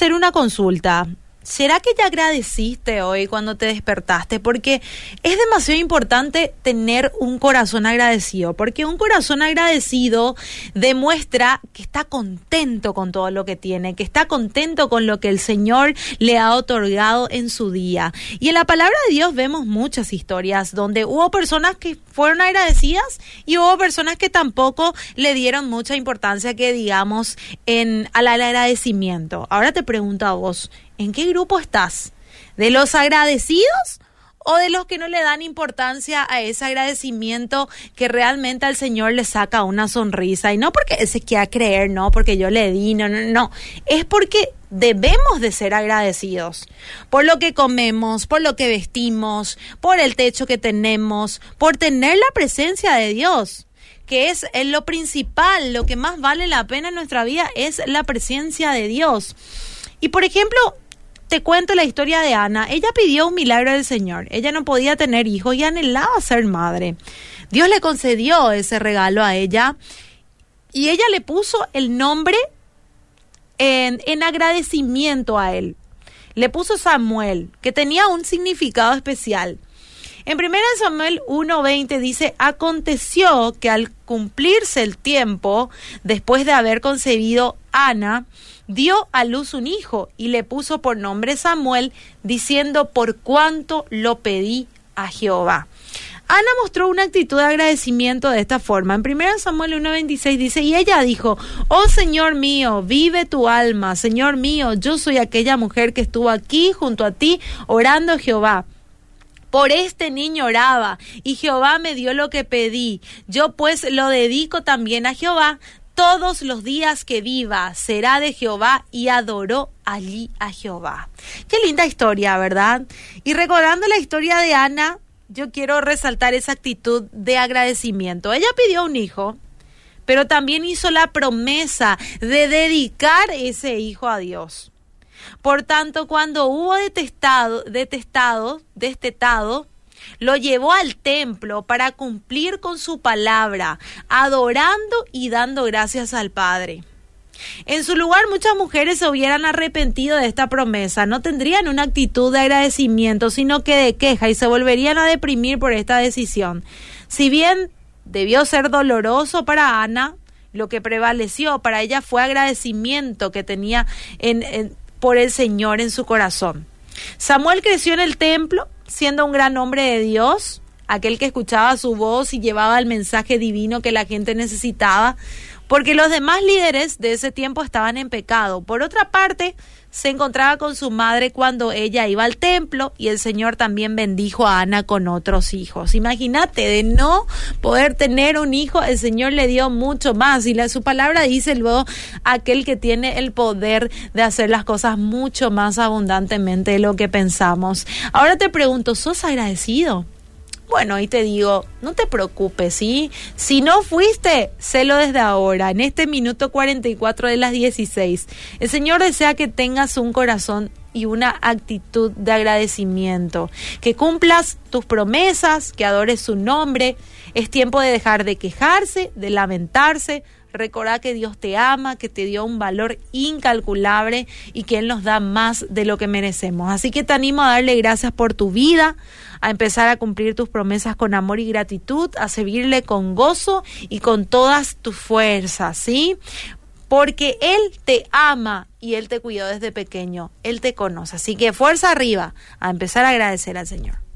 hacer una consulta. ¿Será que ya agradeciste hoy cuando te despertaste? Porque es demasiado importante tener un corazón agradecido, porque un corazón agradecido demuestra que está contento con todo lo que tiene, que está contento con lo que el Señor le ha otorgado en su día. Y en la palabra de Dios vemos muchas historias donde hubo personas que fueron agradecidas y hubo personas que tampoco le dieron mucha importancia que digamos en al agradecimiento. Ahora te pregunto a vos, ¿en qué grupo estás? ¿De los agradecidos? o de los que no le dan importancia a ese agradecimiento que realmente al Señor le saca una sonrisa. Y no porque se quiera creer, no, porque yo le di, no, no, no. Es porque debemos de ser agradecidos por lo que comemos, por lo que vestimos, por el techo que tenemos, por tener la presencia de Dios que es lo principal, lo que más vale la pena en nuestra vida es la presencia de Dios. Y por ejemplo, te cuento la historia de Ana. Ella pidió un milagro del Señor. Ella no podía tener hijos y anhelaba ser madre. Dios le concedió ese regalo a ella y ella le puso el nombre en, en agradecimiento a él. Le puso Samuel, que tenía un significado especial. En 1 Samuel 1:20 dice, aconteció que al cumplirse el tiempo, después de haber concebido Ana, dio a luz un hijo y le puso por nombre Samuel, diciendo, por cuanto lo pedí a Jehová. Ana mostró una actitud de agradecimiento de esta forma. En 1 Samuel 1.26 dice, y ella dijo, oh Señor mío, vive tu alma, Señor mío, yo soy aquella mujer que estuvo aquí junto a ti orando Jehová. Por este niño oraba, y Jehová me dio lo que pedí. Yo pues lo dedico también a Jehová todos los días que viva será de Jehová y adoró allí a Jehová. Qué linda historia, ¿verdad? Y recordando la historia de Ana, yo quiero resaltar esa actitud de agradecimiento. Ella pidió un hijo, pero también hizo la promesa de dedicar ese hijo a Dios. Por tanto, cuando hubo detestado, detestado, destetado, lo llevó al templo para cumplir con su palabra, adorando y dando gracias al Padre. En su lugar muchas mujeres se hubieran arrepentido de esta promesa, no tendrían una actitud de agradecimiento, sino que de queja y se volverían a deprimir por esta decisión. Si bien debió ser doloroso para Ana, lo que prevaleció para ella fue agradecimiento que tenía por el Señor en su corazón. Samuel creció en el templo, siendo un gran hombre de Dios, aquel que escuchaba su voz y llevaba el mensaje divino que la gente necesitaba, porque los demás líderes de ese tiempo estaban en pecado. Por otra parte, se encontraba con su madre cuando ella iba al templo y el Señor también bendijo a Ana con otros hijos. Imagínate, de no poder tener un hijo, el Señor le dio mucho más y la, su palabra dice luego aquel que tiene el poder de hacer las cosas mucho más abundantemente de lo que pensamos. Ahora te pregunto, ¿sos agradecido? Bueno, y te digo, no te preocupes, ¿sí? Si no fuiste, sélo desde ahora, en este minuto 44 de las 16. El Señor desea que tengas un corazón y una actitud de agradecimiento, que cumplas tus promesas, que adores su nombre. Es tiempo de dejar de quejarse, de lamentarse, Recordá que Dios te ama, que te dio un valor incalculable y que Él nos da más de lo que merecemos. Así que te animo a darle gracias por tu vida, a empezar a cumplir tus promesas con amor y gratitud, a servirle con gozo y con todas tus fuerzas, ¿sí? Porque Él te ama y Él te cuidó desde pequeño, Él te conoce. Así que fuerza arriba, a empezar a agradecer al Señor.